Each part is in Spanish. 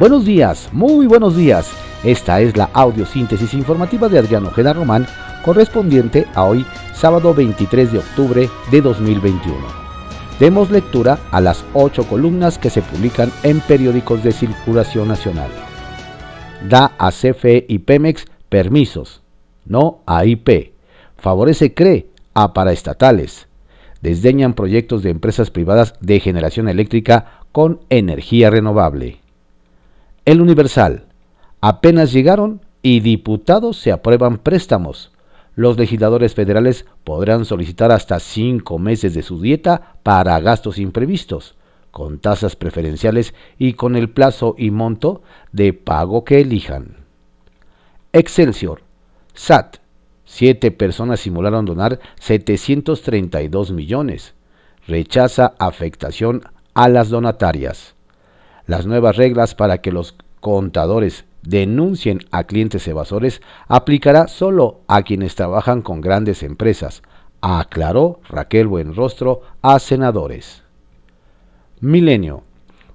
Buenos días, muy buenos días. Esta es la audiosíntesis informativa de Adriano Ojeda Román, correspondiente a hoy, sábado 23 de octubre de 2021. Demos lectura a las ocho columnas que se publican en periódicos de circulación nacional. Da a CFE y Pemex permisos, no a IP. Favorece CRE a paraestatales. Desdeñan proyectos de empresas privadas de generación eléctrica con energía renovable. El Universal. Apenas llegaron y diputados se aprueban préstamos. Los legisladores federales podrán solicitar hasta cinco meses de su dieta para gastos imprevistos, con tasas preferenciales y con el plazo y monto de pago que elijan. Excelsior. SAT. Siete personas simularon donar 732 millones. Rechaza afectación a las donatarias las nuevas reglas para que los contadores denuncien a clientes evasores aplicará solo a quienes trabajan con grandes empresas, aclaró Raquel Buenrostro a senadores. Milenio.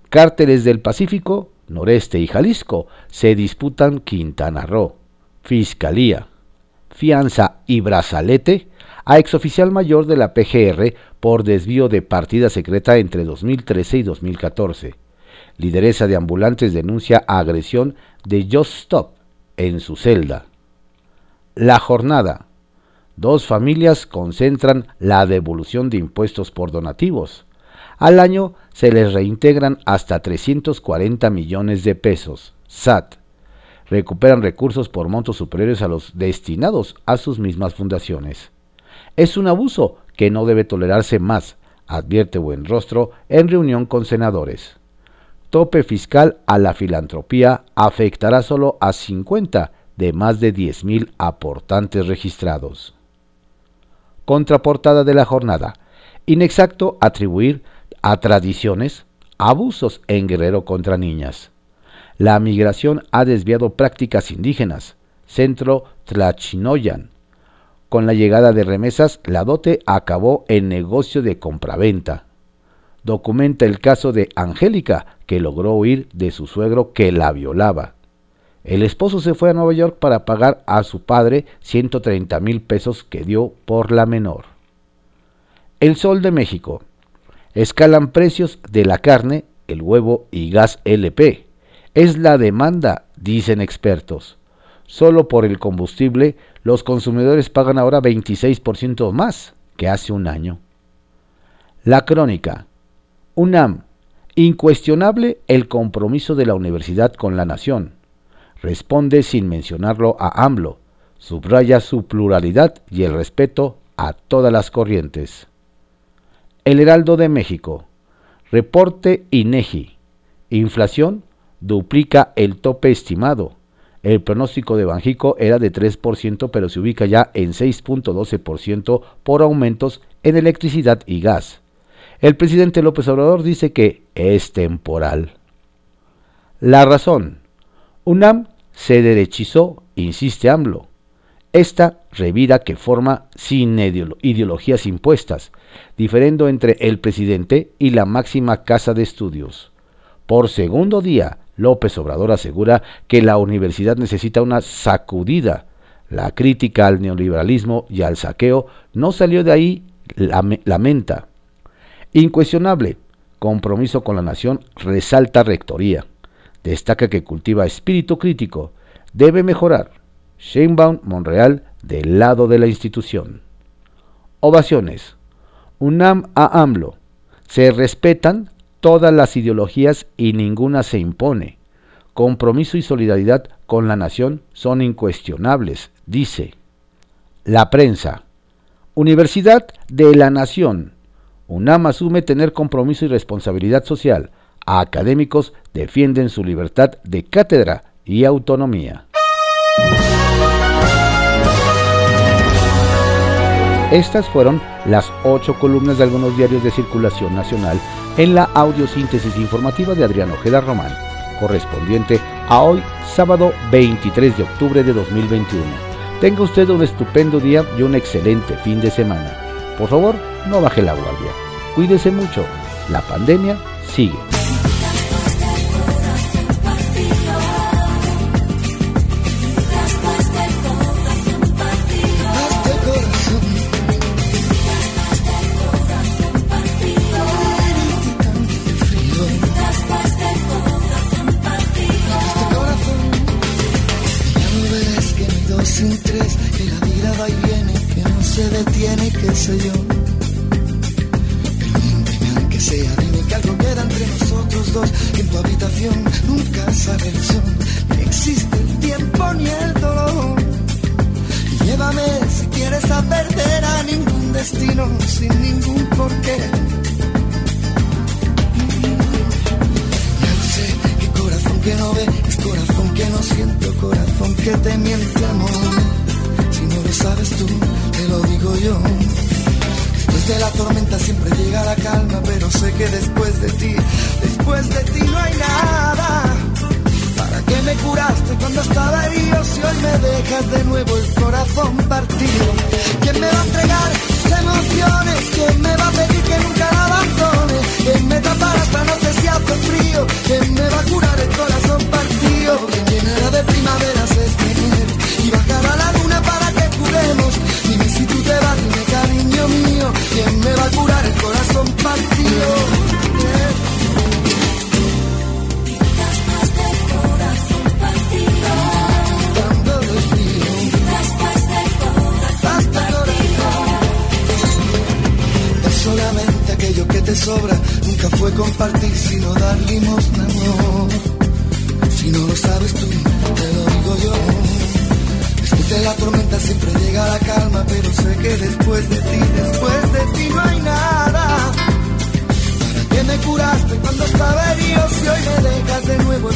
Cárteles del Pacífico, Noreste y Jalisco se disputan Quintana Roo. Fiscalía. Fianza y brazalete a exoficial mayor de la PGR por desvío de partida secreta entre 2013 y 2014. Lideresa de ambulantes denuncia agresión de Just Stop en su celda. La jornada. Dos familias concentran la devolución de impuestos por donativos. Al año se les reintegran hasta 340 millones de pesos. SAT. Recuperan recursos por montos superiores a los destinados a sus mismas fundaciones. Es un abuso que no debe tolerarse más, advierte Buenrostro en reunión con senadores tope fiscal a la filantropía afectará solo a 50 de más de 10.000 aportantes registrados. Contraportada de la jornada. Inexacto atribuir a tradiciones abusos en Guerrero contra niñas. La migración ha desviado prácticas indígenas. Centro Tlachinoyan. Con la llegada de remesas, la dote acabó en negocio de compraventa documenta el caso de Angélica, que logró huir de su suegro que la violaba. El esposo se fue a Nueva York para pagar a su padre 130 mil pesos que dio por la menor. El Sol de México. Escalan precios de la carne, el huevo y gas LP. Es la demanda, dicen expertos. Solo por el combustible, los consumidores pagan ahora 26% más que hace un año. La crónica. UNAM. Incuestionable el compromiso de la universidad con la nación. Responde sin mencionarlo a AMLO. Subraya su pluralidad y el respeto a todas las corrientes. El Heraldo de México. Reporte INEGI. Inflación duplica el tope estimado. El pronóstico de Banjico era de 3%, pero se ubica ya en 6.12% por aumentos en electricidad y gas. El presidente López Obrador dice que es temporal. La razón. UNAM se derechizó, insiste AMLO. Esta revira que forma sin ideologías impuestas, diferendo entre el presidente y la máxima casa de estudios. Por segundo día, López Obrador asegura que la universidad necesita una sacudida. La crítica al neoliberalismo y al saqueo no salió de ahí, lamenta. Incuestionable, compromiso con la nación, resalta Rectoría. Destaca que cultiva espíritu crítico. Debe mejorar. Sheinbaum Monreal del lado de la institución. Ovaciones. UNAM a AMLO. Se respetan todas las ideologías y ninguna se impone. Compromiso y solidaridad con la nación son incuestionables, dice. La prensa. Universidad de la Nación UNAM asume tener compromiso y responsabilidad social. Académicos defienden su libertad de cátedra y autonomía. Estas fueron las ocho columnas de algunos diarios de circulación nacional en la audiosíntesis informativa de Adriano Ojeda Román, correspondiente a hoy, sábado 23 de octubre de 2021. Tenga usted un estupendo día y un excelente fin de semana. Por favor, no baje la guardia. Cuídese mucho. La pandemia sigue. soy yo. Permíteme aunque sea, dime que algo queda entre nosotros dos. Que en tu habitación nunca sale el sol, ni existe el tiempo ni el dolor. Llévame si quieres a perder a ningún destino, sin ningún porqué. Ya lo sé, que corazón que no ve, es corazón que no siento, corazón que te miente amor. De la tormenta siempre llega la calma, pero sé que después de ti, después de ti no hay nada. ¿Para qué me curaste cuando estaba herido si hoy me dejas de nuevo el corazón partido? La tormenta siempre llega la calma, pero sé que después de ti, después de ti no hay nada que me curaste cuando estaba herido, si hoy me dejas de nuevo